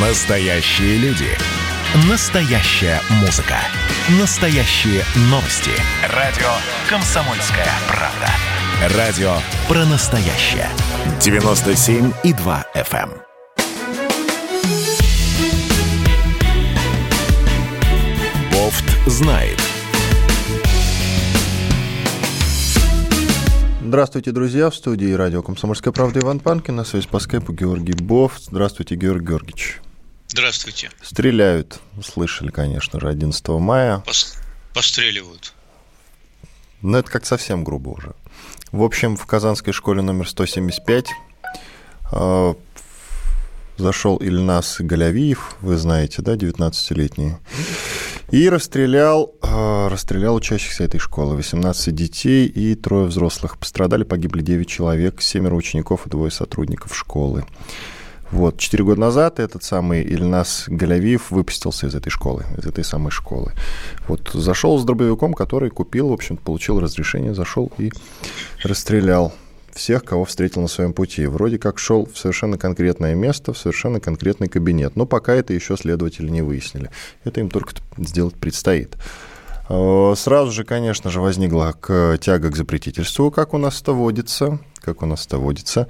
Настоящие люди. Настоящая музыка. Настоящие новости. Радио «Комсомольская правда». Радио про настоящее. 97,2 FM. эм. Бофт знает. Здравствуйте, друзья. В студии радио «Комсомольская правда» Иван Панкин. На связи по скайпу Георгий Бов. Здравствуйте, Георгий Георгиевич. Здравствуйте. Стреляют, слышали, конечно же, 11 мая. Пос- постреливают. Но это как совсем грубо уже. В общем, в Казанской школе номер 175 э, зашел Ильнас Галявиев, вы знаете, да, 19-летний, и расстрелял, э, расстрелял учащихся этой школы. 18 детей и трое взрослых пострадали, погибли 9 человек, семеро учеников и двое сотрудников школы. Вот, четыре года назад этот самый Ильнас Галявиев выпустился из этой школы, из этой самой школы. Вот зашел с дробовиком, который купил, в общем получил разрешение, зашел и расстрелял всех, кого встретил на своем пути. Вроде как шел в совершенно конкретное место, в совершенно конкретный кабинет. Но пока это еще следователи не выяснили. Это им только сделать предстоит. Э, Сразу же, конечно же, возникла тяга к запретительству, как у нас это водится. Как у нас это водится.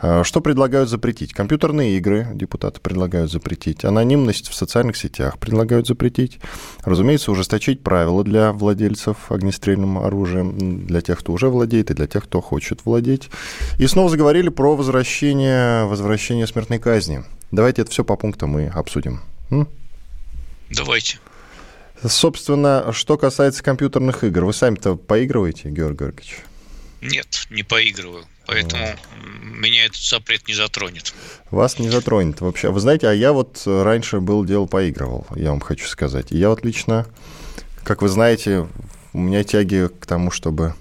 Э, Что предлагают запретить? Компьютерные игры депутаты предлагают запретить. Анонимность в социальных сетях предлагают запретить. Разумеется, ужесточить правила для владельцев огнестрельным оружием, для тех, кто уже владеет, и для тех, кто хочет владеть. И снова заговорили про возвращение, возвращение смертной казни. Давайте это все по пунктам и обсудим. М? Давайте. Собственно, что касается компьютерных игр, вы сами-то поигрываете, Георгий Георгиевич? Нет, не поигрываю. Поэтому м, меня этот запрет не затронет. Вас не затронет вообще. Вы знаете, а я вот раньше был дело поигрывал, я вам хочу сказать. И я вот лично, как вы знаете, у меня тяги к тому, чтобы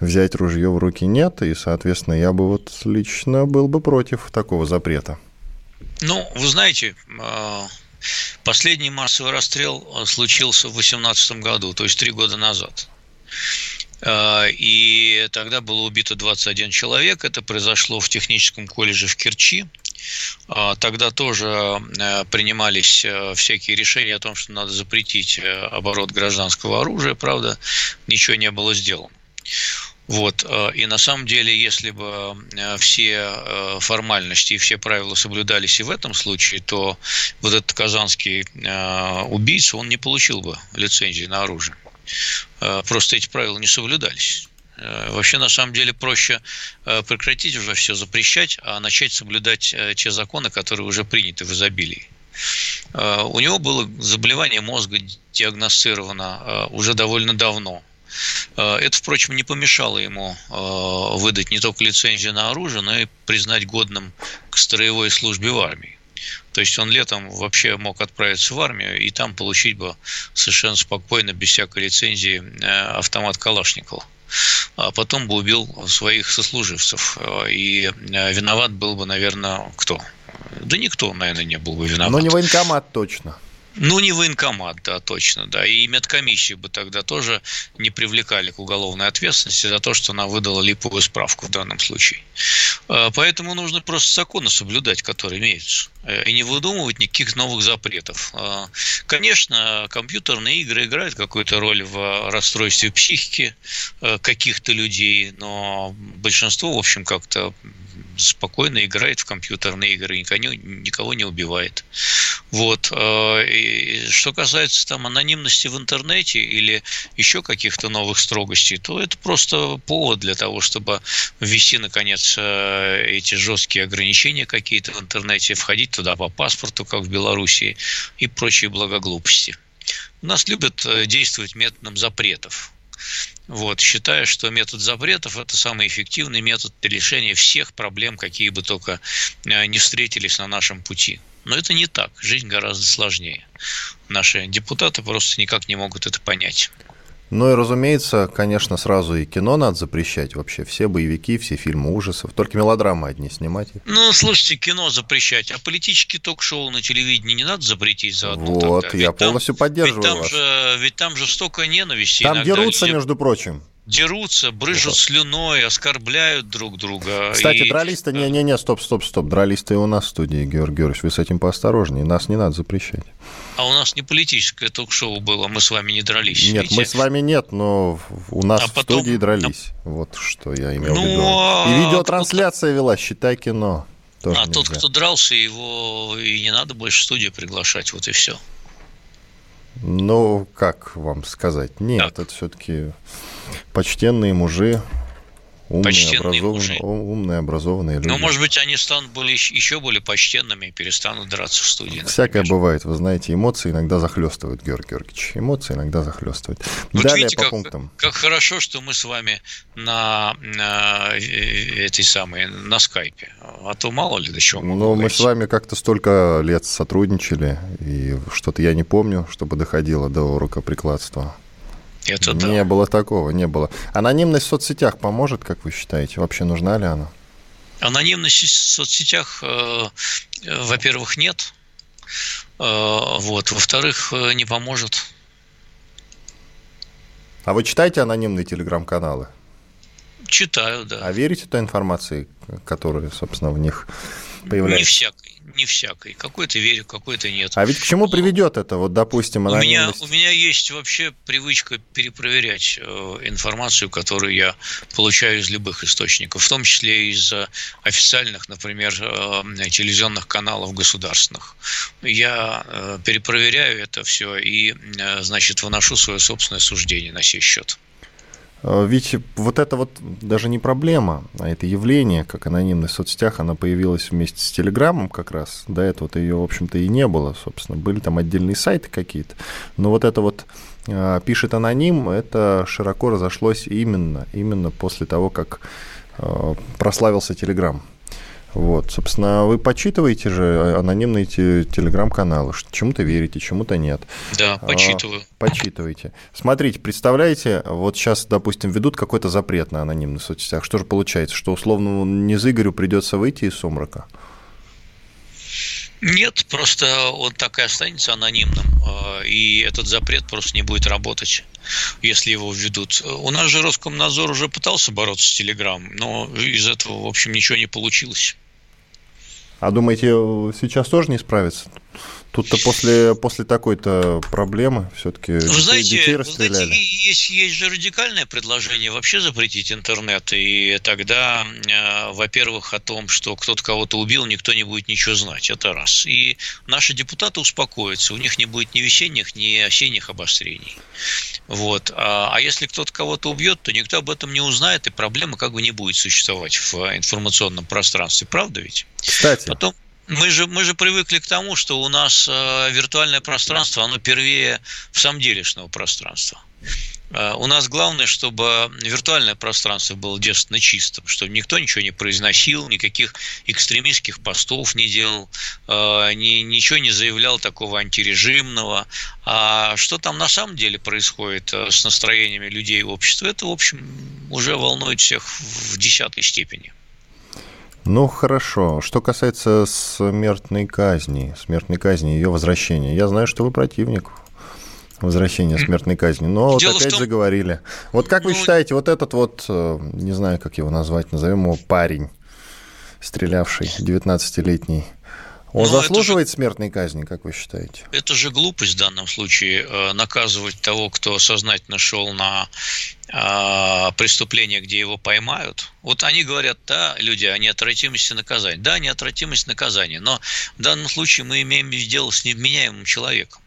взять ружье в руки нет, и, соответственно, я бы вот лично был бы против такого запрета. Ну, вы знаете, э, последний массовый расстрел случился в 2018 году, то есть три года назад. Э, И тогда было убито 21 человек. Это произошло в техническом колледже в Керчи. А, Тогда тоже э, принимались э, всякие решения о том, что надо запретить э, оборот гражданского оружия. Правда, ничего не было сделано. Вот. э, И на самом деле, если бы э, все э, формальности и все правила соблюдались и в этом случае, то вот этот казанский убийца, он не получил бы лицензии на оружие. Просто эти правила не соблюдались. Вообще, на самом деле, проще прекратить уже все запрещать, а начать соблюдать те законы, которые уже приняты в изобилии. У него было заболевание мозга диагностировано уже довольно давно. Э, Это, впрочем, не помешало ему э, выдать не только лицензию на оружие, но и признать годным к строевой службе в армии. То есть он летом вообще мог отправиться в армию и там получить бы совершенно спокойно, без всякой лицензии, э, автомат Калашникова. А потом бы убил своих сослуживцев. И виноват был бы, наверное, кто? Да никто, наверное, не был бы виноват. Но не военкомат точно. Ну, не военкомат, да, точно, да. И медкомиссию бы тогда тоже не привлекали к уголовной ответственности за то, что она выдала липовую справку в данном случае. Э, Поэтому нужно просто законы соблюдать, которые имеются. Э, И не выдумывать никаких новых запретов. Э, Конечно, компьютерные игры играют какую-то роль в расстройстве психики э, каких-то людей, но большинство, в общем, как-то спокойно играет в компьютерные игры, никого, никого не убивает. Вот. э, И что касается там анонимности в интернете или еще каких-то новых строгостей, то это просто повод для того, чтобы ввести, наконец, э, эти жесткие ограничения какие-то в интернете, входить туда по паспорту, как в Белоруссии, и прочие благоглупости. У нас любят э, действовать методом запретов. Вот, считая, что метод запретов – это самый эффективный метод решения всех проблем, какие бы только э, не встретились на нашем пути. Но это не так. Жизнь гораздо сложнее. Наши депутаты просто никак не могут это понять. Ну и, разумеется, конечно, сразу и кино надо запрещать вообще. Все боевики, все фильмы ужасов. Только мелодрамы одни снимать. Ну, слушайте, кино запрещать, а политические ток-шоу на телевидении не надо запретить заодно Вот, тогда? я Ведь там- полностью поддерживаю ведь там вас. Же, ведь там же столько ненависти Там иногда дерутся, между прочим. Дерутся, брыжут слюной, оскорбляют друг друга. Кстати, и... дрались-то... Не-не-не, стоп, стоп, стоп. Дрались-то и у нас в студии, Георгий Георгиевич. Вы с этим поосторожнее. Нас не надо запрещать. А у нас не политическое ток-шоу было, мы с вами не дрались. Нет, видите? мы с вами нет, но у нас а в потом... студии дрались. Вот что я имел ну, в виду. А и видеотрансляция кто... вела, считай кино. Тоже а нельзя. тот, кто дрался, его и не надо больше в студию приглашать, вот и все. Ну, как вам сказать? Нет, так. это все-таки почтенные мужи, Умные, образованные, умные, образованные люди. Ну, может быть, они станут более, еще более почтенными и перестанут драться в студии. Всякое например. бывает. Вы знаете, эмоции иногда захлестывают, Георгий Георгиевич. Эмоции иногда захлестывают. Вот Далее видите, по как, пунктам. Как хорошо, что мы с вами на, на э, этой самой, на скайпе. А то мало ли до чего Ну, мы с вами как-то столько лет сотрудничали, и что-то я не помню, чтобы доходило до рукоприкладства. Это да. Не было такого, не было. Анонимность в соцсетях поможет, как вы считаете? Вообще нужна ли она? Анонимность в соцсетях, э, э, во-первых, нет. Э, вот. Во-вторых, не поможет. А вы читаете анонимные телеграм-каналы? Читаю, да. А верите той информации, которая, собственно, в них появляется? Не всякой не всякой. Какой-то верю, какой-то нет. А ведь к чему приведет это? Вот, допустим, у меня, у меня есть вообще привычка перепроверять э, информацию, которую я получаю из любых источников, в том числе из официальных, например, э, телевизионных каналов государственных. Я э, перепроверяю это все и, э, значит, выношу свое собственное суждение на сей счет. Э, ведь вот это вот даже не проблема, а это явление, как анонимность в соцсетях, она появилась вместе с Телеграмом как раз. До этого-то ее, в общем-то, и не было, собственно. Были там отдельные сайты какие-то. Но вот это вот э, пишет аноним, это широко разошлось именно, именно после того, как э, прославился Телеграм. Вот, собственно, вы почитываете же анонимные телеграм-каналы, чему-то верите, чему-то нет. Да, почитываю. А, почитываете. Смотрите, представляете, вот сейчас, допустим, ведут какой-то запрет на анонимных соцсетях. Что же получается, что условно не Игорю придется выйти из сумрака? Нет, просто он так и останется анонимным, а, и этот запрет просто не будет работать, если его введут. У нас же Роскомнадзор уже пытался бороться с Телеграм, но из этого, в общем, ничего не получилось. А думаете, сейчас тоже не справится? Тут-то после, после такой-то проблемы все-таки Вы детей, знаете, детей расстреляли. Знаете, есть, есть же радикальное предложение вообще запретить интернет, и тогда, э, во-первых, о том, что кто-то кого-то убил, никто не будет ничего знать, это раз. И наши депутаты успокоятся, у них не будет ни весенних, ни осенних обострений. Вот. А, а если кто-то кого-то убьет, то никто об этом не узнает, и проблема как бы не будет существовать в информационном пространстве. Правда ведь? Кстати. Потом, мы же, мы же привыкли к тому, что у нас э, виртуальное пространство, оно первее в самом делешного пространства. Э, у нас главное, чтобы виртуальное пространство было девственно чистым, чтобы никто ничего не произносил, никаких экстремистских постов не делал, э, ни, ничего не заявлял такого антирежимного. А что там на самом деле происходит с настроениями людей и общества, это, в общем, уже волнует всех в десятой степени. Ну, хорошо. Что касается смертной казни, смертной казни, ее возвращения. Я знаю, что вы противник возвращения смертной казни. Но вот опять том... заговорили. Вот как ну... вы считаете, вот этот вот, э, не знаю, как его назвать, назовем его парень, стрелявший, 19-летний, он Но заслуживает же, смертной казни, как вы считаете? Это же глупость в данном случае э, наказывать того, кто сознательно шел на э, преступление, где его поймают. Вот они говорят, да, люди, о неотвратимости наказания. Да, неотвратимость наказания, но в данном случае мы имеем дело с невменяемым человеком.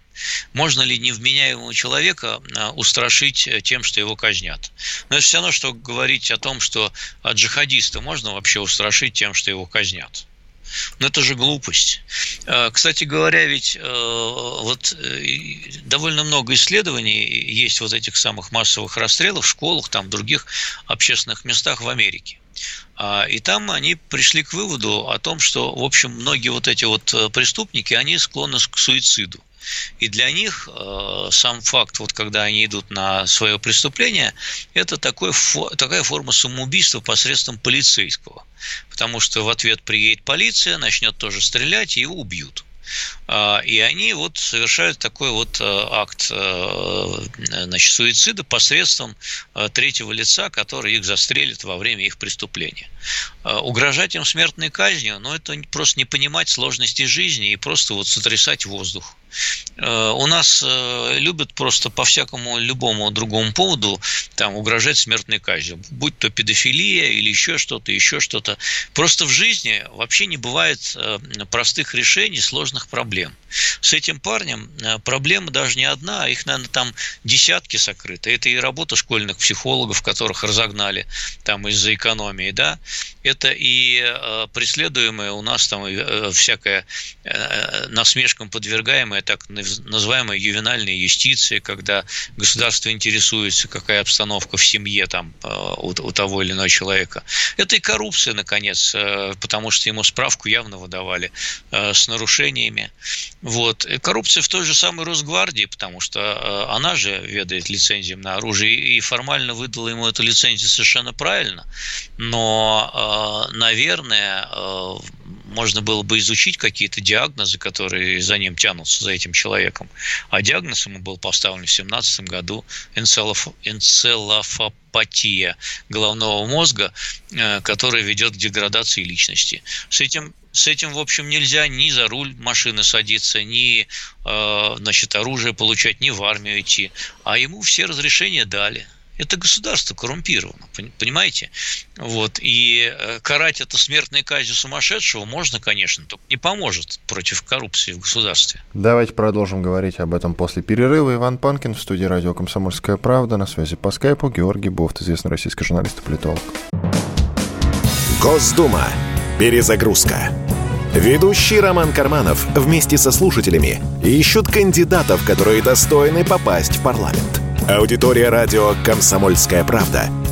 Можно ли невменяемого человека э, устрашить тем, что его казнят? Но это все равно, что говорить о том, что джихадиста можно вообще устрашить тем, что его казнят. Но это же глупость. Э, кстати говоря, ведь э, вот э, довольно много исследований есть вот этих самых массовых расстрелов в школах, там, в других общественных местах в Америке. А, и там они пришли к выводу о том, что, в общем, многие вот эти вот преступники, они склонны к суициду. И для них э, сам факт, вот когда они идут на свое преступление, это такой, такая форма самоубийства посредством полицейского. Потому что в ответ приедет полиция, начнет тоже стрелять, и его убьют. А, и они вот совершают такой вот э, акт э, значит, суицида посредством э, третьего лица, который их застрелит во время их преступления. Угрожать им смертной казнью, ну, это просто не понимать сложности жизни и просто вот сотрясать воздух. Э, у нас э, любят просто по всякому любому другому поводу там угрожать смертной казнью, будь то педофилия или еще что-то, еще что-то. Просто в жизни вообще не бывает э, простых решений сложных проблем. С этим парнем проблема даже не одна, а их, наверное, там десятки сокрыты. Это и работа школьных психологов, которых разогнали там из-за экономии, да. Это и преследуемая у нас там всякая насмешкам подвергаемая так называемая ювенальная юстиция, когда государство интересуется, какая обстановка в семье там э, у, того или иного человека. Это и коррупция, наконец, э, потому что ему справку явно выдавали э, с нарушениями. Вот. И коррупция в той же самой Росгвардии, потому что она же ведает лицензией на оружие и формально выдала ему эту лицензию совершенно правильно. Но, наверное, можно было бы изучить какие-то диагнозы, которые за ним тянутся, за этим человеком. А диагноз ему был поставлен в 2017 году энцелоф, энцелофопатия головного мозга, э, которая ведет к деградации личности. С этим с этим, в общем, нельзя ни за руль машины садиться, ни э, значит, оружие получать, ни в армию идти. А ему все разрешения дали. Это государство коррумпировано, понимаете? Вот. И э, карать это смертной казнью сумасшедшего можно, конечно, только не поможет против коррупции в государстве. Давайте продолжим говорить об этом после перерыва. Иван Панкин в студии радио «Комсомольская правда». На связи по скайпу Георгий Бофт, известный российский журналист и политолог. Госдума. Перезагрузка. Ведущий Роман Карманов вместе со слушателями ищут кандидатов, которые достойны попасть в парламент – Аудитория радио «Комсомольская правда» —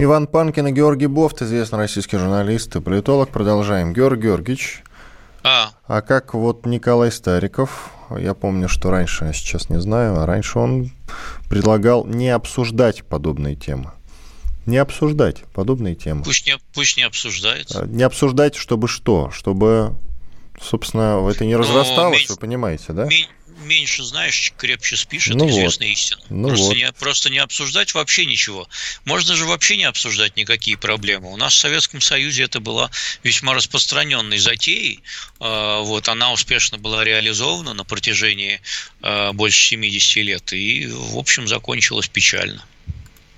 Иван Панкин и Георгий Бофт, известный российский журналист и политолог. Продолжаем. Георгий Георгиевич, а. а как вот Николай Стариков, я помню, что раньше, я сейчас не знаю, а раньше он предлагал не обсуждать подобные темы не обсуждать подобные темы. Пусть не, пусть не обсуждает. А, не обсуждать, чтобы что? Чтобы, собственно, это не разрасталось, меньше, вы понимаете, да? Меньше знаешь, крепче спишь, ну это вот. известная истина. Ну просто, вот. не, просто не обсуждать вообще ничего. Можно же вообще не обсуждать никакие проблемы. У нас в Советском Союзе это была весьма распространенной затеей. А, вот, она успешно была реализована на протяжении а, больше 70 лет и, в общем, закончилась печально.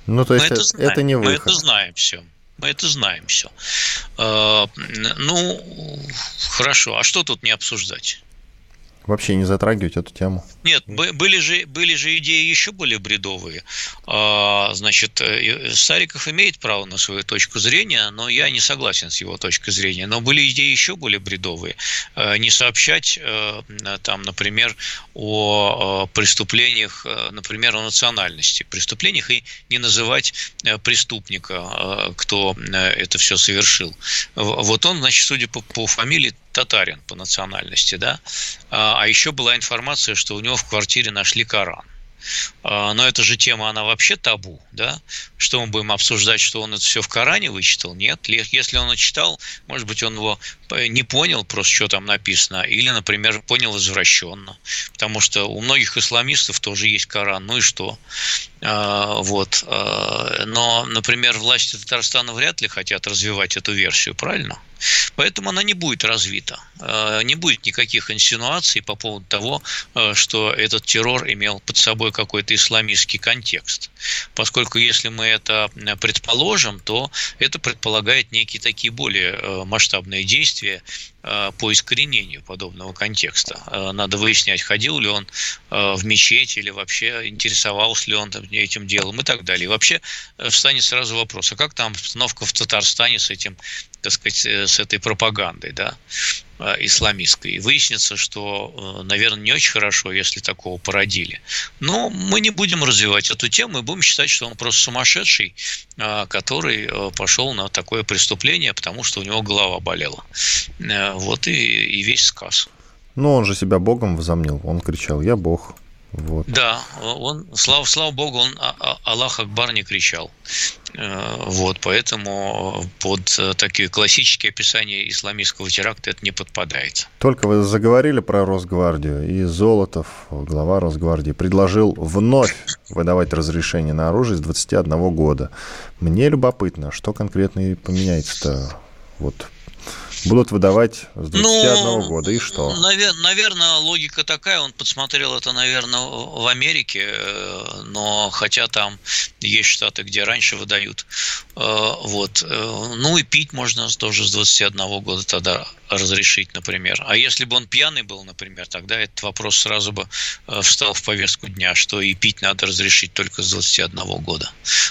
Ну, то есть это, знаем, это не выход. Мы это знаем все. Мы это знаем все. А, ну, хорошо. А что тут не обсуждать? Вообще не затрагивать эту тему. Нет, были же, были же идеи еще более бредовые. А, значит, э, Стариков имеет право на свою точку зрения, но я не согласен с его точкой зрения. Но были идеи еще более бредовые. Э, не сообщать, э, там, например, о преступлениях, например, о национальности, преступлениях и не называть преступника, кто это все совершил. Вот он, значит, судя по, по фамилии, татарин по национальности, да, а, а еще была информация, что у него в квартире нашли Коран. А, но эта же тема, она вообще табу, да? Что мы будем обсуждать, что он это все в Коране вычитал? Нет. Если он читал, может быть, он его не понял просто, что там написано, или, например, понял извращенно. Потому что у многих исламистов тоже есть Коран, ну и что? А, вот. Но, например, власти Татарстана вряд ли хотят развивать эту версию, правильно? Поэтому она не будет развита. Э, не будет никаких инсинуаций по поводу того, э, что этот террор имел под собой какой-то исламистский контекст. Поскольку если мы это предположим, то это предполагает некие такие более э, масштабные действия по искоренению подобного контекста. Надо выяснять, ходил ли он в мечеть или вообще интересовался ли он этим делом и так далее. И вообще встанет сразу вопрос, а как там обстановка в Татарстане с этим так сказать, э, с этой пропагандой, да, э, исламистской. Выяснится, что, э, наверное, не очень хорошо, если такого породили. Но мы не будем развивать эту тему и будем считать, что он просто сумасшедший, который пошел на такое преступление, потому что у него голова болела. Вот и, и весь сказ. Ну, он же себя Богом возомнил. Он кричал, я Бог. Вот. Да, он, слава, слава богу, он а, а, Аллах Акбар не кричал. Э, вот, поэтому под э, такие классические описания исламистского теракта это не подпадает. Только вы заговорили про Росгвардию, и Золотов, глава Росгвардии, предложил вновь выдавать разрешение на оружие с 21 года. Мне любопытно, что конкретно поменяется-то вот будут выдавать с 21 ну, года. И что? Навер, наверное, логика такая. Он подсмотрел это, наверное, в Америке, э, но хотя там есть штаты, где раньше выдают. Э, вот. Э, ну и пить можно тоже с 21 года тогда разрешить, например. А если бы он пьяный был, например, тогда этот вопрос сразу бы встал в повестку дня, что и пить надо разрешить только с 21 года.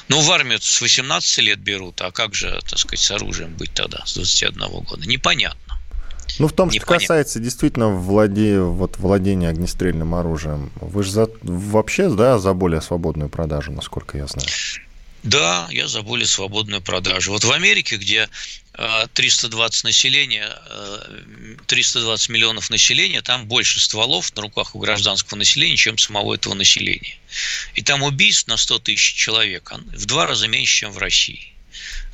Ну, в армию с 18 лет берут, а как же, так сказать, с оружием быть тогда с 21 года? Не непонятно. Ну, в том, что непонятно. касается действительно владе... вот, владения огнестрельным оружием, вы же за... вообще да, за более свободную продажу, насколько я знаю. Да, я за более свободную продажу. Вот в Америке, где 320 э, населения, 320 э, миллионов населения, там больше стволов на руках у гражданского населения, чем самого этого населения. И там убийств на 100 тысяч человек в два раза меньше, чем в России.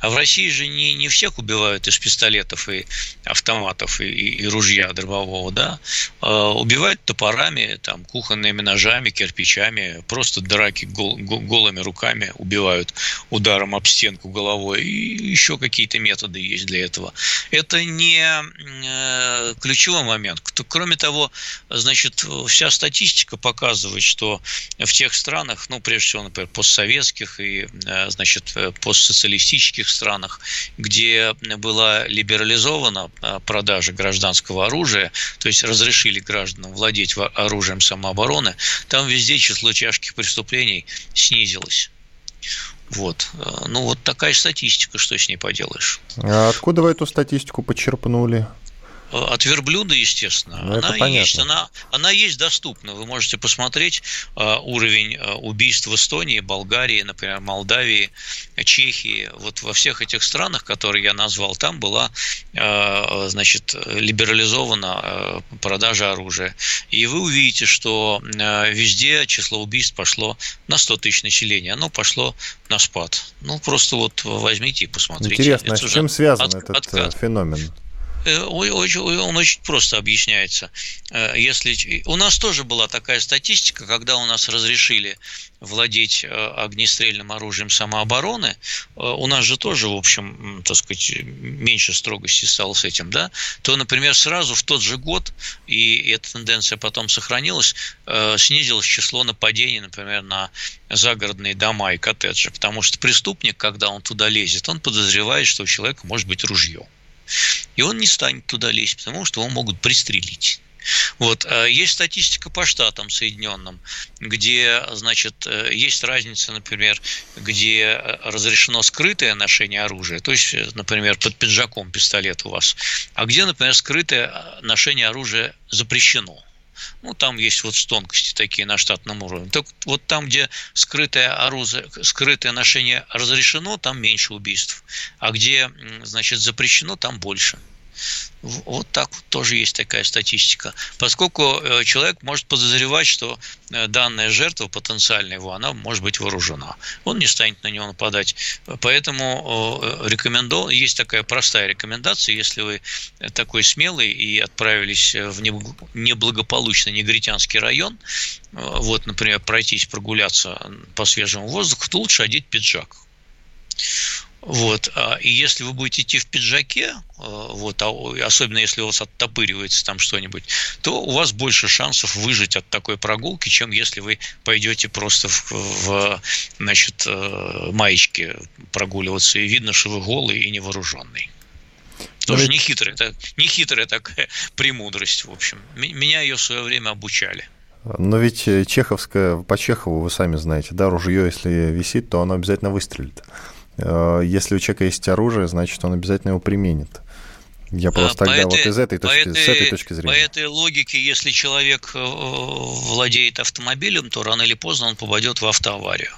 А в России же не, не всех убивают из пистолетов и автоматов и, и, и ружья дробового, да. А убивают топорами, там, кухонными ножами, кирпичами, просто драки гол, голыми руками убивают ударом об стенку головой. И еще какие-то методы есть для этого. Это не э, ключевой момент. Кроме того, значит, вся статистика показывает, что в тех странах, ну, прежде всего, например, постсоветских и, э, значит, э, постсоциалистических других странах, где была либерализована а, продажа гражданского оружия, то есть разрешили гражданам владеть оружием самообороны, там везде число тяжких преступлений снизилось. Вот. А, ну, вот такая статистика, что с ней поделаешь. А откуда вы эту статистику почерпнули? От верблюда, естественно. Ну, она есть, она, она есть доступна. Вы можете посмотреть uh, уровень uh, убийств в Эстонии, Болгарии, например, Молдавии, Чехии. Вот во всех этих странах, которые я назвал, там была, значит, либерализована продажа оружия. И вы увидите, что везде число убийств пошло на 100 тысяч населения. Оно пошло на спад. Ну, просто вот возьмите и посмотрите. Интересно, а с чем связан от, этот откат. феномен? Э, он очень просто объясняется. Э, если у нас тоже была такая статистика, когда у нас разрешили владеть э, огнестрельным оружием самообороны, у нас же тоже, в общем, так сказать, меньше строгости стало с этим, да, то, например, сразу в тот же год, и эта тенденция потом сохранилась, снизилось число нападений, например, на загородные дома и коттеджи, потому что преступник, когда он туда лезет, он подозревает, что у человека может быть ружье. И он не станет туда лезть, потому что его могут пристрелить. Вот. А есть статистика по штатам Соединенным, где, значит, э, есть разница, например, где разрешено скрытое ношение оружия, то есть, например, под пиджаком пистолет у вас, а где, например, скрытое ношение оружия запрещено. Ну, там есть вот тонкости такие на штатном уровне. Так вот там, где скрытое оружие, скрытое ношение разрешено, там меньше убийств. А где, значит, запрещено, там больше. Вот так вот тоже есть такая статистика. Поскольку э, человек может подозревать, что э, данная жертва, потенциальная его, она может быть вооружена. Он не станет на него нападать. Поэтому э, рекомендовал, есть такая простая рекомендация, если вы такой смелый и отправились в неблагополучный негритянский район, вот, например, пройтись, прогуляться по свежему воздуху, то лучше одеть пиджак. Вот. А, и если вы будете идти в пиджаке, а, вот, а особенно если у вас оттопыривается там что-нибудь, то у вас больше шансов выжить от такой прогулки, чем если вы пойдете просто в, в значит, э, маечке прогуливаться, и видно, что вы голый и невооруженный. Тоже не хитрая, это не хитрая такая премудрость, в общем. Меня ее в свое время обучали. Но ведь э, чеховская, по Чехову вы сами знаете, да, ружье, если висит, то оно обязательно выстрелит. Э, если у человека есть оружие, значит, он обязательно его применит. Я просто по тогда этой, вот из этой точки, этой, с этой точки зрения. По этой логике, если человек э, владеет автомобилем, то рано или поздно он попадет в автоаварию.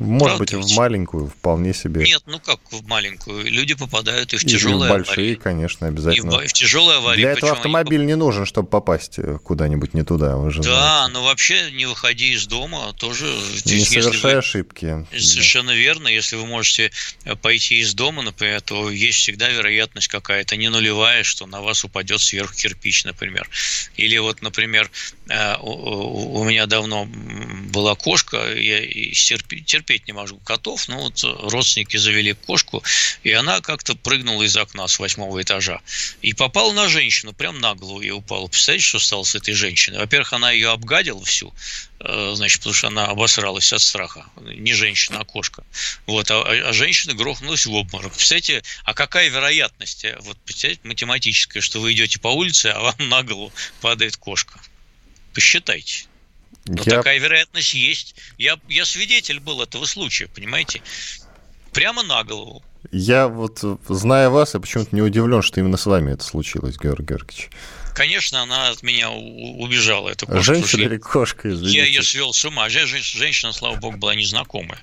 Может быть, в маленькую, вполне себе. Нет, ну как в маленькую? Люди попадают и в тяжелые и в большие, аварии. конечно, обязательно. И в, в тяжелые аварии. Для этого автомобиль не нужен, чтобы попасть э, куда-нибудь не туда. Вы же да, знаете. но вообще не выходи из дома тоже. Не совершая вы... ошибки. Совершенно да. верно. Если вы можете э, пойти из дома, например, то есть всегда вероятность какая-то не нулевая, что на вас упадет сверху кирпич, например. Или вот, например, у меня давно была кошка, я терпеть не могу котов, но вот родственники завели кошку, и она как-то прыгнула из окна с восьмого этажа и попала на женщину, прям на голову ей упала. Представляете, что стало с этой женщиной? Во-первых, она ее обгадила всю, э, значит, потому что она обосралась от страха. Не женщина, а кошка. Вот, а, а женщина грохнулась в обморок. Представляете, а какая вероятность, э, вот, представляете, математическая, что вы идете по улице, а вам на голову падает кошка? Посчитайте. Но я... такая вероятность есть. Я, я свидетель был этого случая, понимаете? Прямо на голову. Я вот, зная вас, я почему-то не удивлен, что именно с вами это случилось, Георгий Георгиевич. Конечно, она от меня убежала, эта кошка. Женщина или кошка, извините. Я ее свел с ума. Женщина, слава богу, была незнакомая.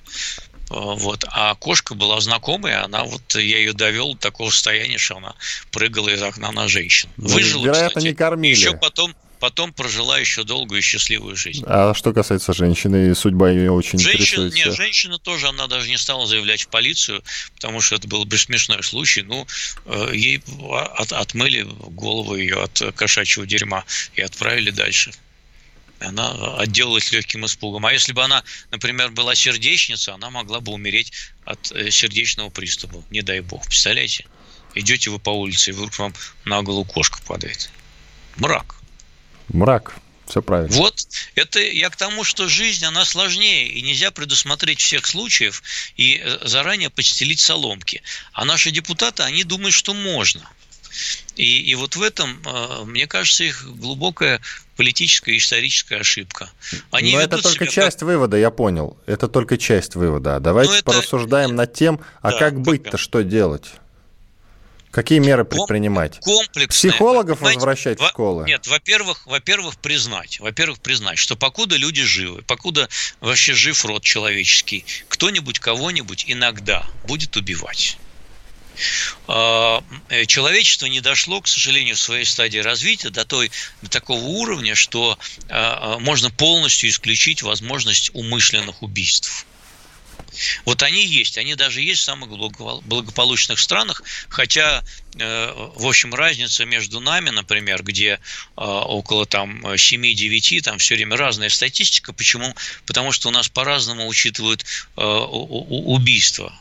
Вот. А кошка была знакомая, она вот, я ее довел до такого состояния, что она прыгала из окна на женщин. Выжила, Вероятно, кстати. не кормили. Еще потом, потом прожила еще долгую и счастливую жизнь. А что касается женщины, судьба ее очень Женщина, интересует. Нет, женщина тоже, она даже не стала заявлять в полицию, потому что это был бы смешной случай. Ну, э, ей от, отмыли голову ее от кошачьего дерьма и отправили дальше. Она отделалась легким испугом. А если бы она, например, была сердечница, она могла бы умереть от э, сердечного приступа. Не дай бог. Представляете? Идете вы по улице, и вдруг вам на голову кошка падает. Мрак. Мрак. Все правильно. Вот это я к тому, что жизнь, она сложнее, и нельзя предусмотреть всех случаев и э, заранее подстелить соломки. А наши депутаты, они думают, что можно. И, и вот в этом, э, мне кажется, их глубокая политическая и историческая ошибка. Они Но это только часть как... вывода, я понял. Это только часть вывода. Давайте это... порассуждаем над тем, а да, как быть-то, что делать? Какие меры предпринимать? Комплексные. Психологов возвращать в школы? Нет, во-первых, во-первых, признать, во-первых, признать, что покуда люди живы, покуда вообще жив род человеческий, кто-нибудь кого-нибудь иногда будет убивать. А, э, человечество не дошло, к сожалению, в своей стадии развития до, той, до такого уровня, что а, а, можно полностью исключить возможность умышленных убийств. Вот они есть, они даже есть в самых благополучных странах, хотя, э, в общем, разница между нами, например, где э, около там 7-9, там все время разная статистика. Почему? Потому что у нас по-разному учитывают э, убийства.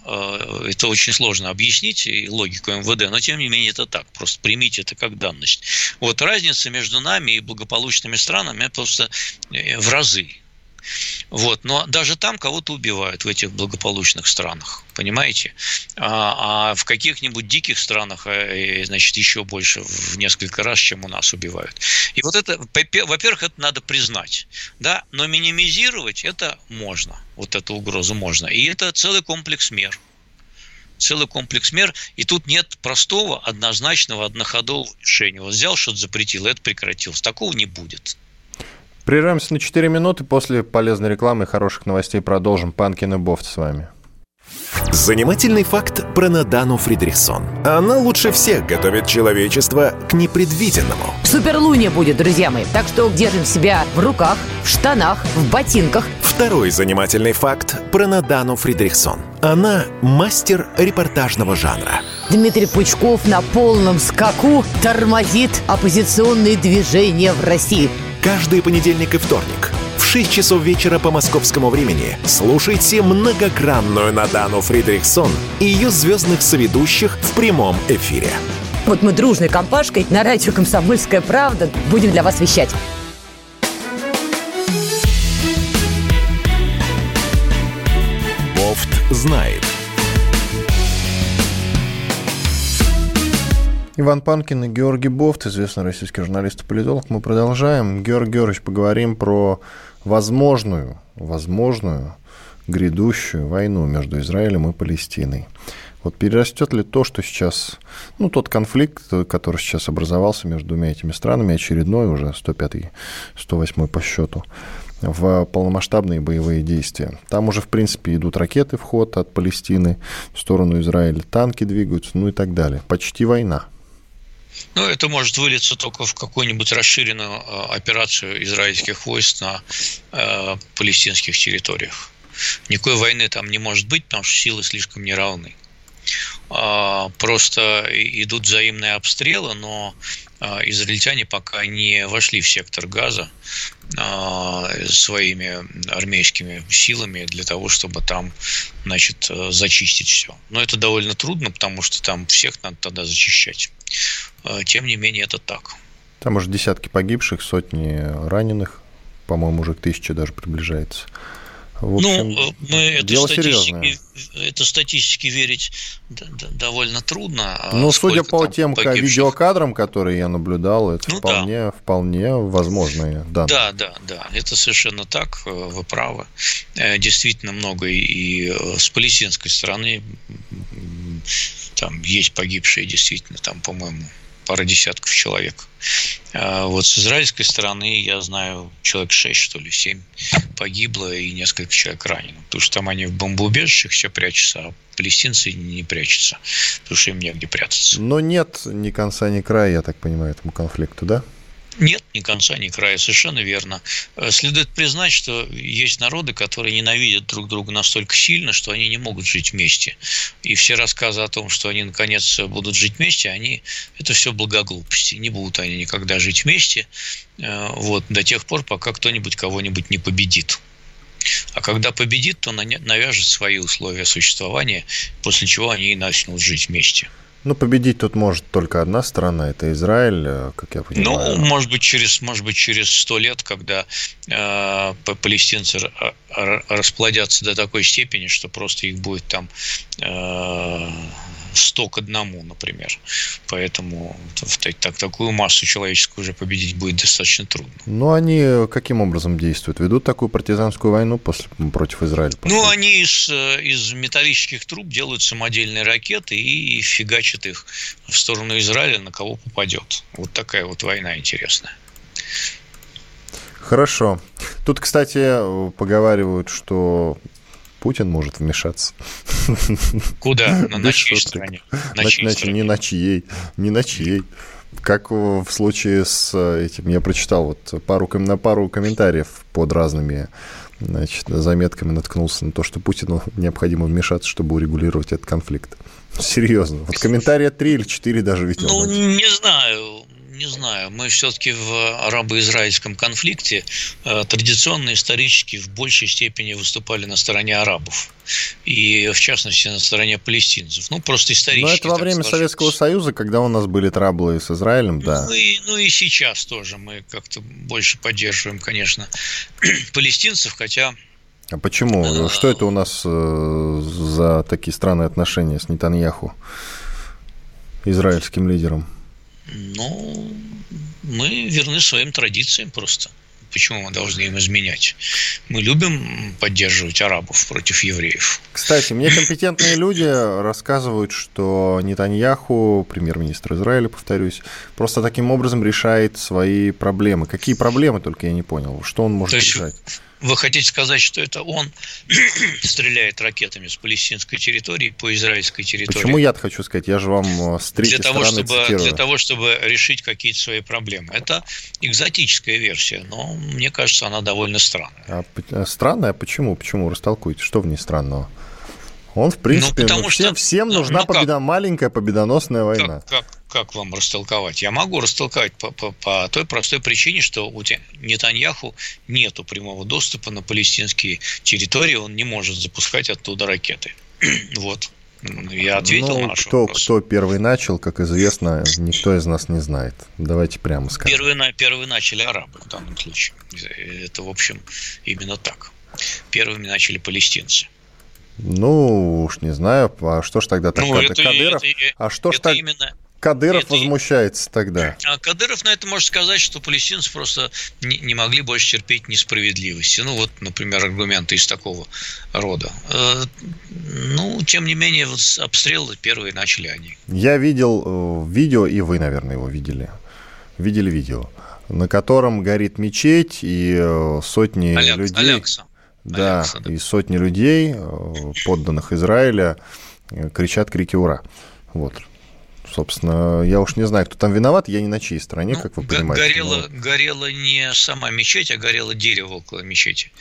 Это очень сложно объяснить и логику МВД, но тем не менее это так. Просто примите это как данность. Вот разница между нами и благополучными странами просто в разы. Вот. Но даже там кого-то убивают в этих благополучных странах, понимаете? А, а в каких-нибудь диких странах, э, значит, еще больше, в несколько раз, чем у нас убивают. И вот это, во-первых, это надо признать, да, но минимизировать это можно, вот эту угрозу можно. И это целый комплекс мер целый комплекс мер, и тут нет простого, однозначного, одноходового решения. Вот взял, что-то запретил, это прекратилось. Такого не будет. Прерываемся на 4 минуты. После полезной рекламы и хороших новостей продолжим. Панкин и Бофт с вами. Занимательный факт про Надану Фридрихсон. Она лучше всех готовит человечество к непредвиденному. Суперлуния будет, друзья мои. Так что держим себя в руках, в штанах, в ботинках. Второй занимательный факт про Надану Фридрихсон. Она мастер репортажного жанра. Дмитрий Пучков на полном скаку тормозит оппозиционные движения в России – Каждый понедельник и вторник в 6 часов вечера по московскому времени слушайте многогранную Надану Фридрихсон и ее звездных соведущих в прямом эфире. Вот мы дружной компашкой на радио «Комсомольская правда» будем для вас вещать. Бофт знает. Иван Панкин и Георгий Бофт, известный российский журналист и политолог. Мы продолжаем. Георгий Георгиевич, поговорим про возможную, возможную грядущую войну между Израилем и Палестиной. Вот перерастет ли то, что сейчас, ну, тот конфликт, который сейчас образовался между двумя этими странами, очередной уже, 105-й, 108-й по счету, в полномасштабные боевые действия. Там уже, в принципе, идут ракеты в ход от Палестины в сторону Израиля, танки двигаются, ну и так далее. Почти война. Ну, это может вылиться только в какую-нибудь расширенную э, операцию израильских войск на э, палестинских территориях. Никакой войны там не может быть, потому что силы слишком неравны. А, просто идут взаимные обстрелы, но а, израильтяне пока не вошли в сектор газа а, своими армейскими силами для того, чтобы там, значит, зачистить все. Но это довольно трудно, потому что там всех надо тогда зачищать. Тем не менее, это так. Там уже десятки погибших, сотни раненых, по-моему, уже к тысяче даже приближается. В общем, ну, мы это дело статистике, это статистике верить довольно трудно. А ну, судя по тем погибших... видеокадрам, которые я наблюдал, это ну, вполне, да. вполне возможные данные. Да, да, да, это совершенно так, э, вы правы. Э, действительно много и с палестинской стороны там есть погибшие, действительно, там, по-моему, пара десятков человек. А вот с израильской стороны, я знаю, человек 6, что ли, 7 погибло и несколько человек ранено. Потому что там они в бомбоубежищах все прячутся, а палестинцы не прячутся, потому что им негде прятаться. Но нет ни конца, ни края, я так понимаю, этому конфликту, да? Нет ни конца, ни края, совершенно верно. Э, следует признать, что есть народы, которые ненавидят друг друга настолько сильно, что они не могут жить вместе. И все рассказы о том, что они наконец будут жить вместе, они это все благоглупости. Не будут они никогда жить вместе э, вот, до тех пор, пока кто-нибудь кого-нибудь не победит. А когда победит, то навяжет свои условия существования, после чего они и начнут жить вместе. Ну, победить тут может только одна страна, это Израиль, э, как я понимаю. Ну, может быть, через, может быть, через сто лет, когда э, палестинцы расплодятся до такой степени, что просто их будет там э, 100 к одному, например. Поэтому так, такую массу человеческую уже победить будет достаточно трудно. Ну, они каким образом действуют? Ведут такую партизанскую войну после, против Израиля? После... Ну, они из, э, из металлических труб делают самодельные ракеты и фигачат их в сторону Израиля, на кого попадет. Вот такая вот война интересная. Хорошо. Тут, кстати, поговаривают, что Путин может вмешаться. Куда? На, на чьей стороне? На, на, чьей стороне? Не на чьей. Не на чьей. Как в случае с этим, я прочитал вот пару, на пару комментариев под разными значит, заметками наткнулся на то, что Путину необходимо вмешаться, чтобы урегулировать этот конфликт. Серьезно. Вот комментария три или четыре даже видел. Ну, не знаю не знаю. Мы все-таки в арабо-израильском конфликте э, традиционно, исторически в большей степени выступали на стороне арабов. И, в частности, на стороне палестинцев. Ну, просто исторически. Но это во время сложилось. Советского Союза, когда у нас были траблы с Израилем, да. Ну и, ну и сейчас тоже мы как-то больше поддерживаем, конечно, палестинцев, хотя а почему? А... Что это у нас э, за такие странные отношения с Нетаньяху, израильским лидером? Ну, мы верны своим традициям просто. Почему мы должны им изменять? Мы любим поддерживать арабов против евреев. Кстати, мне компетентные люди рассказывают, что Нетаньяху, премьер-министр Израиля, повторюсь, просто таким образом решает свои проблемы. Какие проблемы, только я не понял. Что он может решать? Вы хотите сказать, что это он стреляет ракетами с палестинской территории по израильской территории? Почему я хочу сказать? Я же вам э, с третьей для того, чтобы, цитирую. Для того, чтобы решить какие-то свои проблемы. Это экзотическая версия, но мне кажется, она довольно странная. А, э, странная? Почему? Почему? Растолкуйте. Что в ней странного? Он, в принципе, ну, ну, всем, что, всем ну, нужна ну, победа, как? маленькая победоносная война. Как, как, как вам растолковать? Я могу растолковать по, по, по той простой причине, что у Нетаньяху нету прямого доступа на палестинские территории, он не может запускать оттуда ракеты. вот. Я ответил ну, на ваш кто, вопрос. Кто первый начал, как известно, никто из нас не знает. Давайте прямо скажем. Первые, первые начали арабы в данном случае. Это, в общем, именно так. Первыми начали палестинцы. Ну, уж не знаю, а что ж тогда так ну, это, Кадыров? Это, а что ж это так... именно Кадыров это... возмущается тогда. А Кадыров на это может сказать, что палестинцы просто не, не могли больше терпеть несправедливости. Ну, вот, например, аргументы из такого рода. Э, ну, тем не менее, вот обстрелы первые начали они. Я видел э, видео, и вы, наверное, его видели. Видели видео, на котором горит мечеть, и э, сотни Аляк, людей... Алякса. Да, Алякса, да, и сотни людей, подданных Израиля, кричат крики «Ура!». Вот собственно. Я уж не знаю, кто там виноват, я не на чьей стороне, ну, как вы понимаете. Горела, но... горела не сама мечеть, а горело дерево около мечети.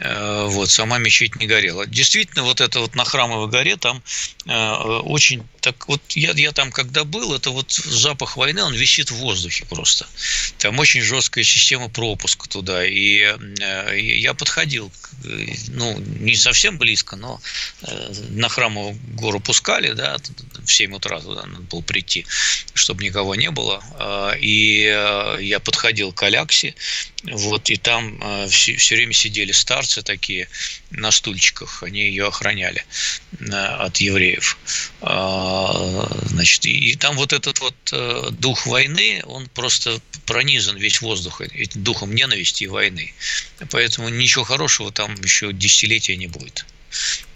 Э, вот, сама мечеть не горела. Действительно, вот это вот на Храмовой горе там э, очень так вот я, я там когда был, это вот запах войны, он висит в воздухе просто. Там очень жесткая система пропуска туда. И э, я подходил, ну, не совсем близко, но на Храмовую гору пускали, да, в 7 утра туда надо было прийти, чтобы никого не было. И я подходил к Аляксе, вот, и там все, все время сидели старцы, старцы такие на стульчиках, они ее охраняли э, от евреев. А, значит, и, там вот этот вот э, дух войны, он просто пронизан весь воздух духом ненависти и войны. Поэтому ничего хорошего там еще десятилетия не будет.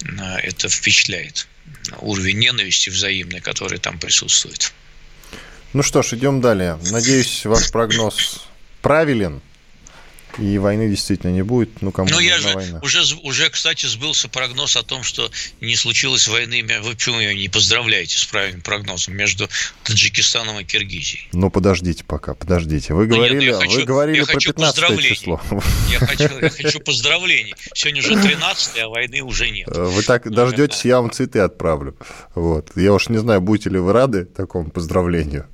Э, это впечатляет. Уровень ненависти взаимной, который там присутствует. Ну что ж, идем далее. Надеюсь, ваш прогноз правилен. И войны действительно не будет. Ну, кому ну я же война? Уже, уже, кстати, сбылся прогноз о том, что не случилось войны. Вы почему меня не поздравляете с правильным прогнозом между Таджикистаном и Киргизией? Ну, подождите пока, подождите. Вы говорили, ну, нет, хочу, вы говорили про 15 число. Я хочу, я хочу поздравлений. Сегодня уже 13 а войны уже нет. Вы так ну, дождетесь, я вам цветы отправлю. Вот. Я уж не знаю, будете ли вы рады такому поздравлению.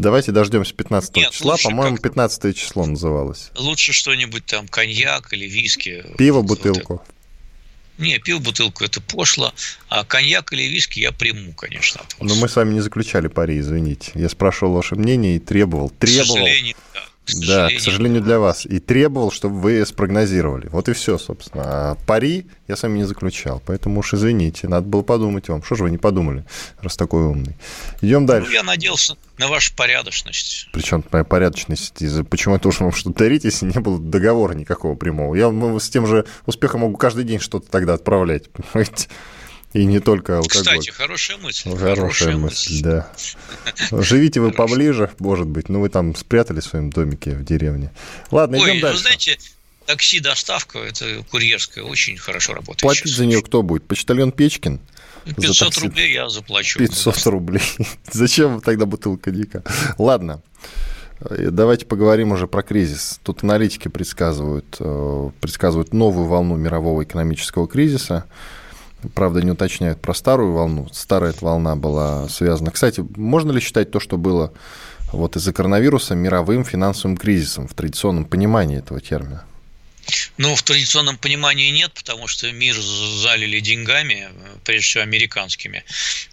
Давайте дождемся 15 Нет, числа. По-моему, 15 число называлось. Лучше что-нибудь там, коньяк или виски. Пиво, бутылку. Вот не, пиво бутылку это пошло, а коньяк или виски я приму, конечно. Но мы с вами не заключали пари, извините. Я спрашивал ваше мнение и требовал. Требовал. К сожалению, да. Сожалению, да, к сожалению для вас. И требовал, чтобы вы спрогнозировали. Вот и все, собственно. А пари я с вами не заключал. Поэтому уж извините, надо было подумать вам. Что же вы не подумали, раз такой умный. Идем дальше. Ну, я надеялся на вашу порядочность. Причем моя порядочность? Почему я должен вам что-то дарить, если не было договора никакого прямого? Я с тем же успехом могу каждый день что-то тогда отправлять, понимаете? И не только алкоголь. Кстати, хорошая мысль. Хорошая, хорошая мысль, мысль, да. Живите вы поближе, может быть, но вы там спрятали в своем домике в деревне. Ладно, Ой, идем дальше. Вы знаете, такси-доставка, это курьерская, очень хорошо работает. Платить сейчас. за нее кто будет? Почтальон Печкин? 500 рублей я заплачу. 500 рублей. Зачем тогда бутылка дика? Ладно. Давайте поговорим уже про кризис. Тут аналитики предсказывают, э, предсказывают новую волну мирового экономического кризиса. Правда, не уточняют про старую волну. Старая эта волна была связана. Кстати, можно ли считать то, что было вот из-за коронавируса мировым финансовым кризисом в традиционном понимании этого термина? Ну, в традиционном понимании нет, потому что мир залили деньгами, прежде всего американскими.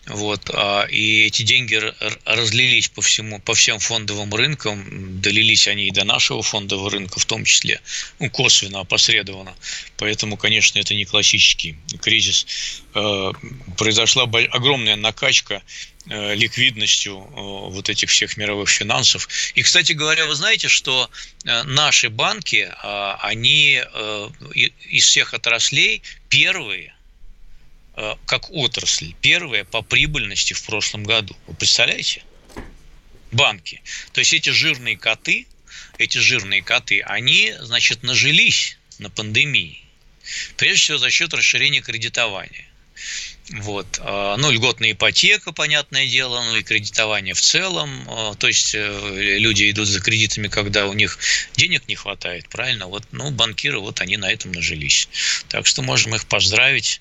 Вот, а, и эти деньги разлились по, всему, по всем фондовым рынкам, долились они и до нашего фондового рынка в том числе, ну, косвенно, опосредованно. Поэтому, конечно, это не классический кризис. Э, произошла огромная накачка ликвидностью э, вот этих всех мировых финансов. И, кстати говоря, вы знаете, что э, наши банки, они из всех отраслей первые, как отрасль, первые по прибыльности в прошлом году. Вы представляете? Банки. То есть эти жирные коты, эти жирные коты, они, значит, нажились на пандемии. Прежде всего за счет расширения кредитования. Вот. А, ну, льготная ипотека, понятное дело, ну и кредитование в целом. А, то есть э, люди идут за кредитами, когда у них денег не хватает, правильно? Вот, ну, банкиры, вот они на этом нажились. Так что можем их поздравить.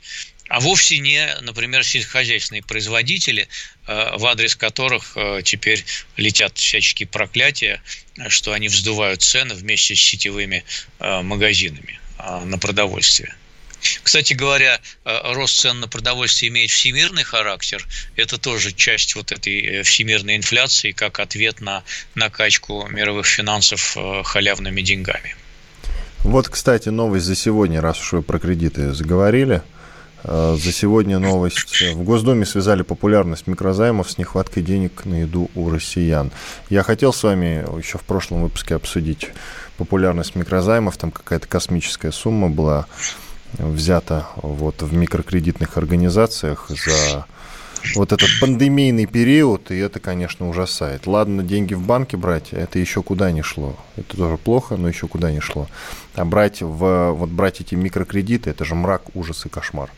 А вовсе не, например, сельскохозяйственные производители, э, в адрес которых теперь летят всяческие проклятия, что они вздувают цены вместе с сетевыми магазинами на продовольствие. Кстати говоря, э, рост цен на продовольствие имеет всемирный характер. Это тоже часть вот этой э, всемирной инфляции, как ответ на накачку мировых финансов э, халявными деньгами. Вот, кстати, новость за сегодня, раз уж вы про кредиты заговорили. За сегодня новость. В Госдуме связали популярность микрозаймов с нехваткой денег на еду у россиян. Я хотел с вами еще в прошлом выпуске обсудить популярность микрозаймов. Там какая-то космическая сумма была взята вот в микрокредитных организациях за вот этот пандемийный период, и это, конечно, ужасает. Ладно, деньги в банке брать, это еще куда не шло. Это тоже плохо, но еще куда не шло. А брать, в, вот брать эти микрокредиты, это же мрак, ужас и кошмар.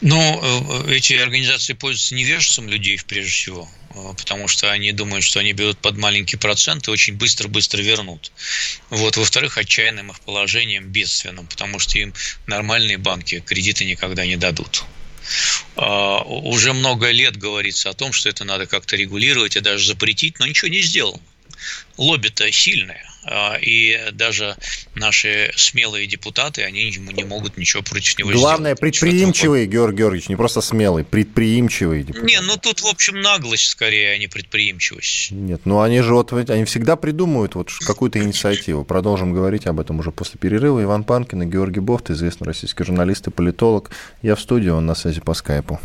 Ну, эти организации пользуются невежеством людей, прежде всего, э, потому что они думают, что они берут под маленький процент и очень быстро-быстро вернут. Вот. Во-вторых, отчаянным их положением бедственным, потому что им нормальные банки кредиты никогда не дадут. А, уже много лет говорится о том, что это надо как-то регулировать и даже запретить, но ничего не сделано. Лобби-то сильное. А, и даже наши смелые депутаты, они не могут ничего против него Главное, сделать. Главное, предприимчивый, Георгий Георгиевич, не просто смелый, предприимчивый депутат. Не, ну тут, в общем, наглость скорее, а не предприимчивость. Нет, ну они же вот, они всегда придумывают вот какую-то инициативу. Продолжим говорить об этом уже после перерыва. Иван Панкин и Георгий Бофт, известный российский журналист и политолог. Я в студии, он на связи по скайпу.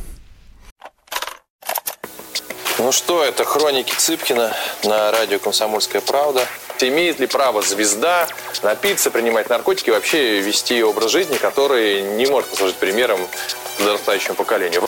Ну что, это хроники Цыпкина на радио «Комсомольская правда». Имеет ли право звезда напиться, принимать наркотики, вообще вести образ жизни, который не может послужить примером подрастающему поколению?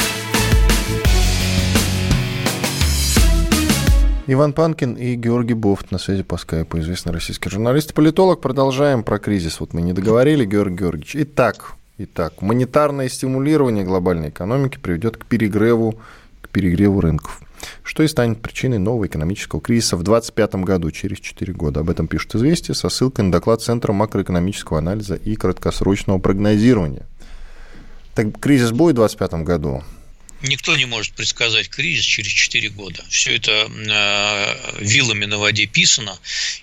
Иван Панкин и Георгий Бофт на связи по скайпу, известный российский журналист и политолог. Продолжаем про кризис. Вот мы не договорили, Георгий Георгиевич. Итак, итак, монетарное стимулирование глобальной экономики приведет к перегреву, к перегреву рынков, что и станет причиной нового экономического кризиса в 2025 году, через 4 года. Об этом пишет «Известия» со ссылкой на доклад Центра макроэкономического анализа и краткосрочного прогнозирования. Так кризис будет в 2025 году? Никто не может предсказать кризис через 4 года. Все это э, вилами на воде писано,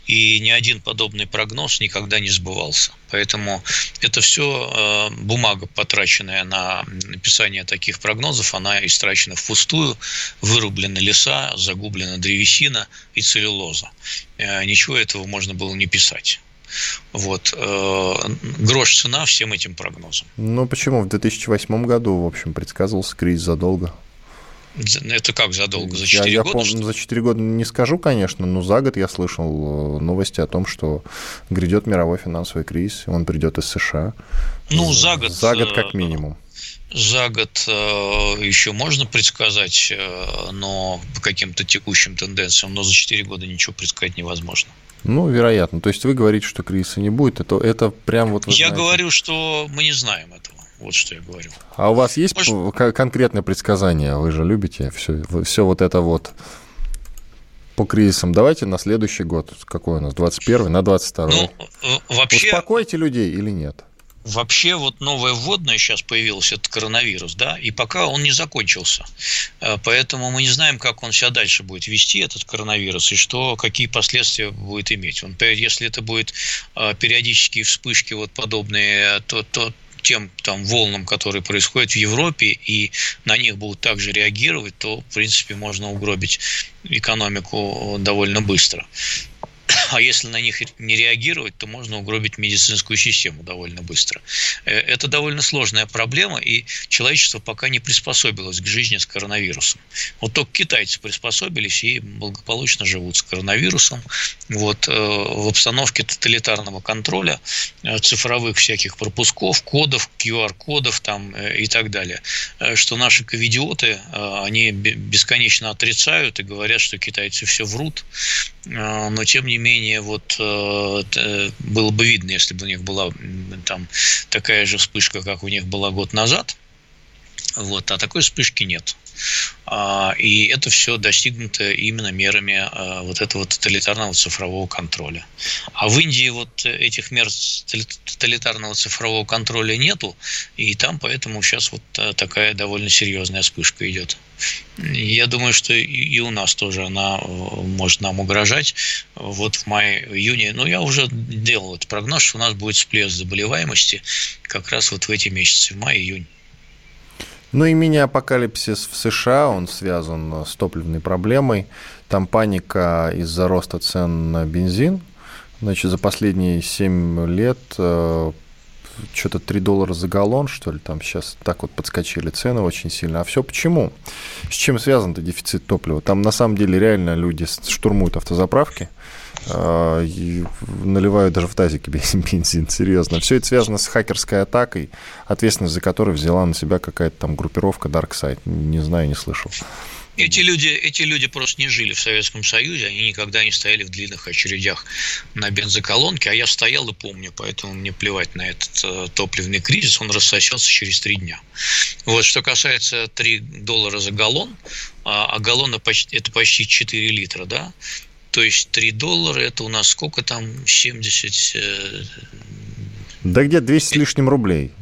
и ни один подобный прогноз никогда не сбывался. Поэтому это все э, бумага, потраченная на написание таких прогнозов, она истрачена впустую, вырублены леса, загублена древесина и целлюлоза. Э, ничего этого можно было не писать. Вот. Э, грош цена всем этим прогнозам. Ну, почему? В 2008 году, в общем, предсказывался кризис задолго. Это как задолго? За 4 я, года? Я помню, за 4 года не скажу, конечно, но за год я слышал э, новости о том, что грядет мировой финансовый кризис, он придет из США. Ну, за год. За год как э, минимум. За год еще можно предсказать, но по каким-то текущим тенденциям, но за 4 года ничего предсказать невозможно. Ну, вероятно. То есть вы говорите, что кризиса не будет, это, это прям вот... Я знаете... говорю, что мы не знаем этого. Вот что я говорю. А у вас есть Может... конкретное предсказание? Вы же любите все, все вот это вот по кризисам. Давайте на следующий год. Какой у нас? 21 на 22 Ну, э, вообще... Успокойте людей или нет? Вообще вот новое вводное сейчас появилось, это коронавирус, да, и пока он не закончился. Э, поэтому мы не знаем, как он себя дальше будет вести, этот коронавирус, и что, какие последствия будет иметь. Он, если это будет э, периодические вспышки вот подобные, то, то тем там волнам, которые происходят в Европе, и на них будут также реагировать, то, в принципе, можно угробить экономику довольно быстро. а если на них не реагировать, то можно угробить медицинскую систему довольно быстро. Э, это довольно сложная проблема, и человечество пока не приспособилось к жизни с коронавирусом. Вот только китайцы приспособились и благополучно живут с коронавирусом. Вот, э, в обстановке тоталитарного контроля, э, цифровых всяких пропусков, кодов, QR-кодов там и так далее. Что наши ковидиоты, они бесконечно отрицают и говорят, что китайцы все врут, но тем не не менее, вот было бы видно, если бы у них была там такая же вспышка, как у них была год назад. Вот, а такой вспышки нет. А, и это все достигнуто именно мерами а, вот этого тоталитарного цифрового контроля. А в Индии вот этих мер тоталитарного цифрового контроля нету, и там поэтому сейчас вот такая довольно серьезная вспышка идет. Я думаю, что и у нас тоже она может нам угрожать вот в мае-июне. Но я уже делал этот прогноз, что у нас будет всплеск заболеваемости как раз вот в эти месяцы, в мае-июнь. Ну и мини-апокалипсис в США, он связан с топливной проблемой. Там паника из-за роста цен на бензин. Значит, за последние 7 лет э, что-то 3 доллара за галлон, что ли, там сейчас так вот подскочили цены очень сильно. А все почему? С чем связан-то дефицит топлива? Там на самом деле реально люди штурмуют автозаправки, а, и наливают даже в тазике бензин, серьезно. Все это связано с хакерской атакой, ответственность за которую взяла на себя какая-то там группировка DarkSide. Не знаю, не слышал. Эти люди, эти люди просто не жили в Советском Союзе, они никогда не стояли в длинных очередях на бензоколонке, а я стоял и помню, поэтому мне плевать на этот э, топливный кризис, он рассосется через три дня. Вот, что касается 3 доллара за галлон, а, а галлон это почти 4 литра, да, то есть 3 доллара, это у нас сколько там, 70... Э, да где 200 с лишним рублей.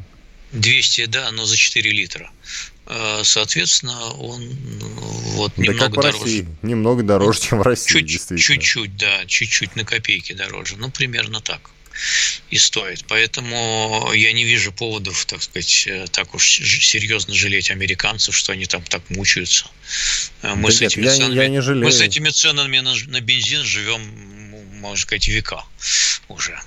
200, да, но за 4 литра. Э, соответственно, он ну, вот да немного как в дороже. России. Немного дороже, чем в России, чуть. Чуть-чуть, да, чуть-чуть на копейки дороже. Ну, примерно так и стоит. Поэтому я не вижу поводов, так сказать, э, так уж серьезно жалеть американцев, что они там так мучаются. Э, мы, да с, нет, этими я, ценами, я не жалею. мы с этими ценами на, на бензин живем, можно сказать, века уже.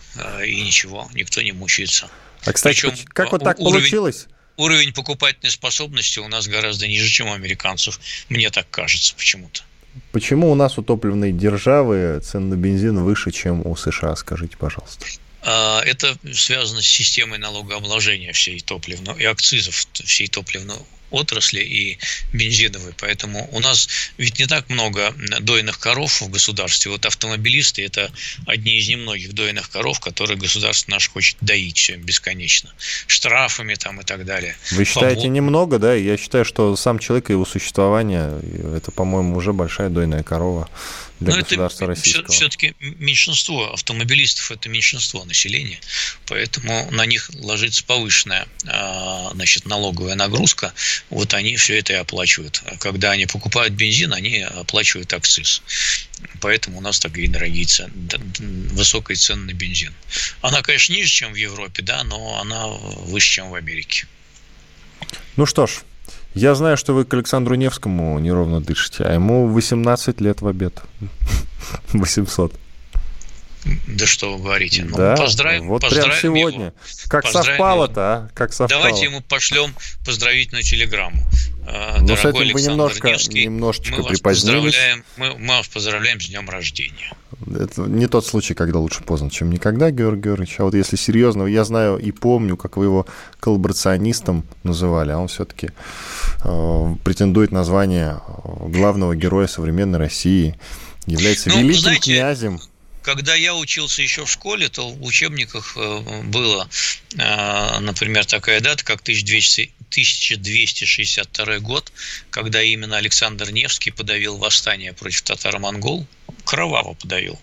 И ничего, никто не мучается. А, кстати, Причем как вот так уровень, получилось? Уровень покупательной способности у нас гораздо ниже, чем у американцев. Мне так кажется почему-то. Почему у нас у топливной державы цены на бензин выше, чем у США, скажите, пожалуйста? А, это связано с системой налогообложения всей топливной и акцизов всей топливной отрасли и бензиновой. Поэтому у нас ведь не так много дойных коров в государстве. Вот автомобилисты – это одни из немногих дойных коров, которые государство наш хочет доить бесконечно. Штрафами там и так далее. Вы считаете Побо... немного, да? Я считаю, что сам человек и его существование – это, по-моему, уже большая дойная корова для Но государства это российского. Все-таки меньшинство автомобилистов – это меньшинство населения, поэтому на них ложится повышенная а, значит, налоговая нагрузка, вот они все это и оплачивают. Когда они покупают бензин, они оплачивают акциз. Поэтому у нас такие дорогие цены, высокие цены на бензин. Она, конечно, ниже, чем в Европе, да, но она выше, чем в Америке. Ну что ж, я знаю, что вы к Александру Невскому неровно дышите, а ему 18 лет в обед. 800. Да что вы говорите? Ну, да, поздравим, вот поздравим прямо сегодня. Его. Как совпало-то, а? Как совпало. Давайте ему пошлем поздравительную телеграмму. А, Но с этим вы немножко, Невский, немножечко мы припозднились. Поздравляем, мы, мы вас поздравляем с днем рождения. Это не тот случай, когда лучше поздно, чем никогда, Георгий Георгиевич. А вот если серьезно, я знаю и помню, как вы его коллаборационистом называли, а он все-таки э, претендует на звание главного героя современной России, является ну, великим знаете, князем. когда я учился еще в школе, то в учебниках э, было, э, например, такая дата, как 1200, 1262 год, когда именно Александр Невский подавил восстание против татаро-монгол, кроваво подавил.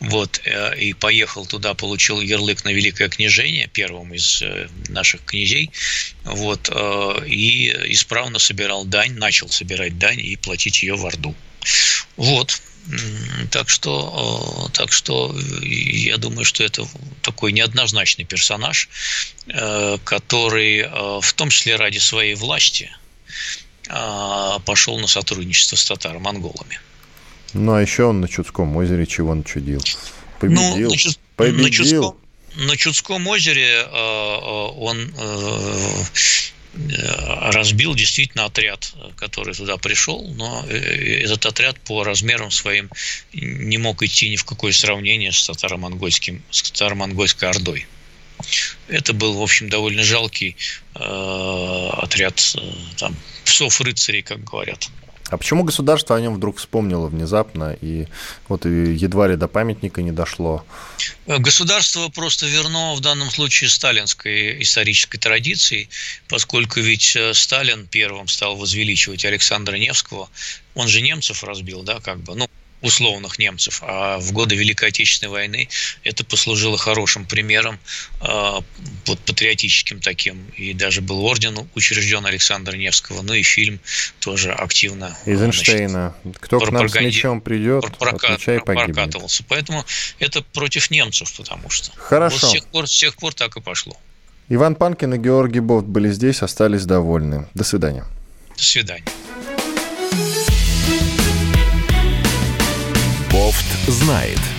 Вот, э, и поехал туда, получил ярлык на Великое княжение, первым из наших князей, вот, и исправно собирал дань, начал собирать дань и платить ее в Орду. Вот, так что, так что я думаю, что это такой неоднозначный персонаж, э, который э, в том числе ради своей власти э, пошел на сотрудничество с татаро-монголами. Ну, а еще он на Чудском озере чего он чудил? Победил. Ну, на, Чуд... Победил. На, Чудском, на Чудском озере он Э, разбил действительно отряд, который туда пришел, но э, этот отряд по размерам своим не мог идти ни в какое сравнение с татаро-монгольским, с татаро-монгольской ордой. Это был, в общем, довольно жалкий э, отряд э, там, псов-рыцарей, как говорят. А почему государство о нем вдруг вспомнило внезапно, и вот едва ли до памятника не дошло? Государство просто вернуло в данном случае сталинской исторической традиции, поскольку ведь э, Сталин первым стал возвеличивать Александра Невского, он же немцев разбил, да, как бы, ну, условных немцев, а в годы Великой Отечественной войны это послужило хорошим примером, э, вот патриотическим таким, и даже был орден учрежден Александра Невского, ну и фильм тоже активно. Эйзенштейна. Кто к нам с мечом придет, прокат, прокатывался. Поэтому это против немцев, потому что. Хорошо. Вот с тех пор, с тех пор так и пошло. Иван Панкин и Георгий Бофт были здесь, остались довольны. До свидания. До свидания. Знает.